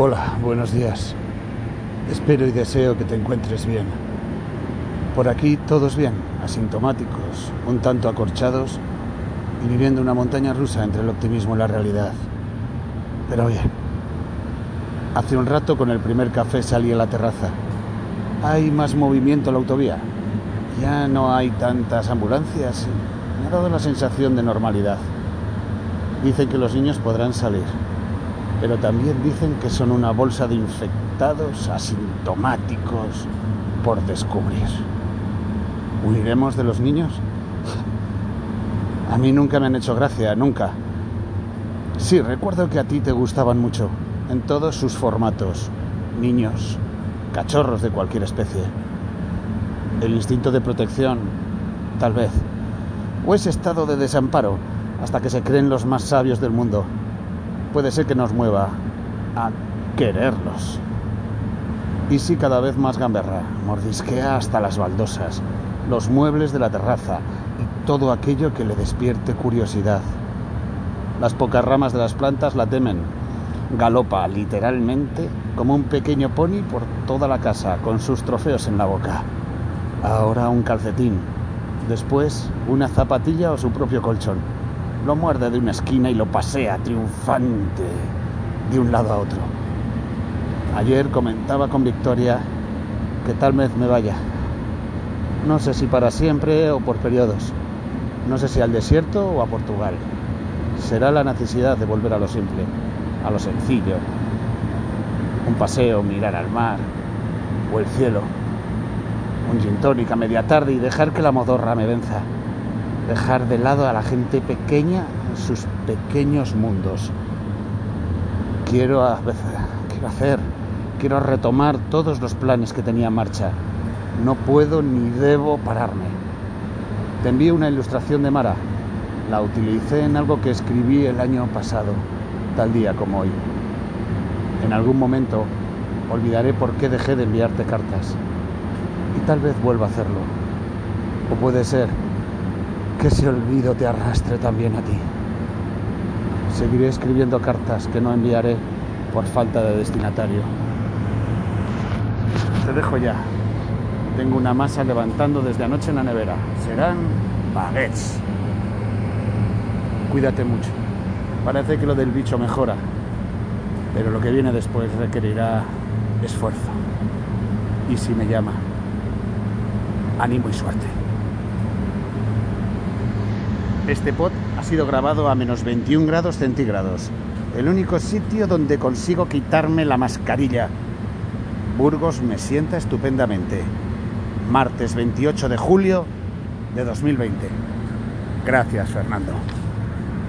Hola, buenos días. Espero y deseo que te encuentres bien. Por aquí todos bien, asintomáticos, un tanto acorchados y viviendo una montaña rusa entre el optimismo y la realidad. Pero bien. Hace un rato con el primer café salí a la terraza. Hay más movimiento en la autovía. Ya no hay tantas ambulancias. Me ha dado la sensación de normalidad. Dicen que los niños podrán salir pero también dicen que son una bolsa de infectados asintomáticos por descubrir. ¿Huiremos de los niños? A mí nunca me han hecho gracia, nunca. Sí, recuerdo que a ti te gustaban mucho, en todos sus formatos. Niños, cachorros de cualquier especie. El instinto de protección, tal vez. O ese estado de desamparo, hasta que se creen los más sabios del mundo puede ser que nos mueva a quererlos. Y si cada vez más gamberra, mordisquea hasta las baldosas, los muebles de la terraza y todo aquello que le despierte curiosidad. Las pocas ramas de las plantas la temen. Galopa literalmente como un pequeño pony por toda la casa con sus trofeos en la boca. Ahora un calcetín, después una zapatilla o su propio colchón lo muerde de una esquina y lo pasea triunfante de un lado a otro. Ayer comentaba con Victoria que tal vez me vaya. No sé si para siempre o por periodos. No sé si al desierto o a Portugal. Será la necesidad de volver a lo simple, a lo sencillo. Un paseo, mirar al mar o el cielo. Un gin tónica media tarde y dejar que la modorra me venza dejar de lado a la gente pequeña en sus pequeños mundos. Quiero, quiero hacer, quiero retomar todos los planes que tenía en marcha. No puedo ni debo pararme. Te envío una ilustración de Mara. La utilicé en algo que escribí el año pasado, tal día como hoy. En algún momento olvidaré por qué dejé de enviarte cartas. Y tal vez vuelva a hacerlo. O puede ser que ese olvido te arrastre también a ti. Seguiré escribiendo cartas que no enviaré por falta de destinatario. Te dejo ya. Tengo una masa levantando desde anoche en la nevera. Serán baguettes. Cuídate mucho. Parece que lo del bicho mejora, pero lo que viene después requerirá esfuerzo. Y si me llama, ánimo y suerte. Este pod ha sido grabado a menos 21 grados centígrados, el único sitio donde consigo quitarme la mascarilla. Burgos me sienta estupendamente. Martes 28 de julio de 2020. Gracias, Fernando.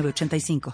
85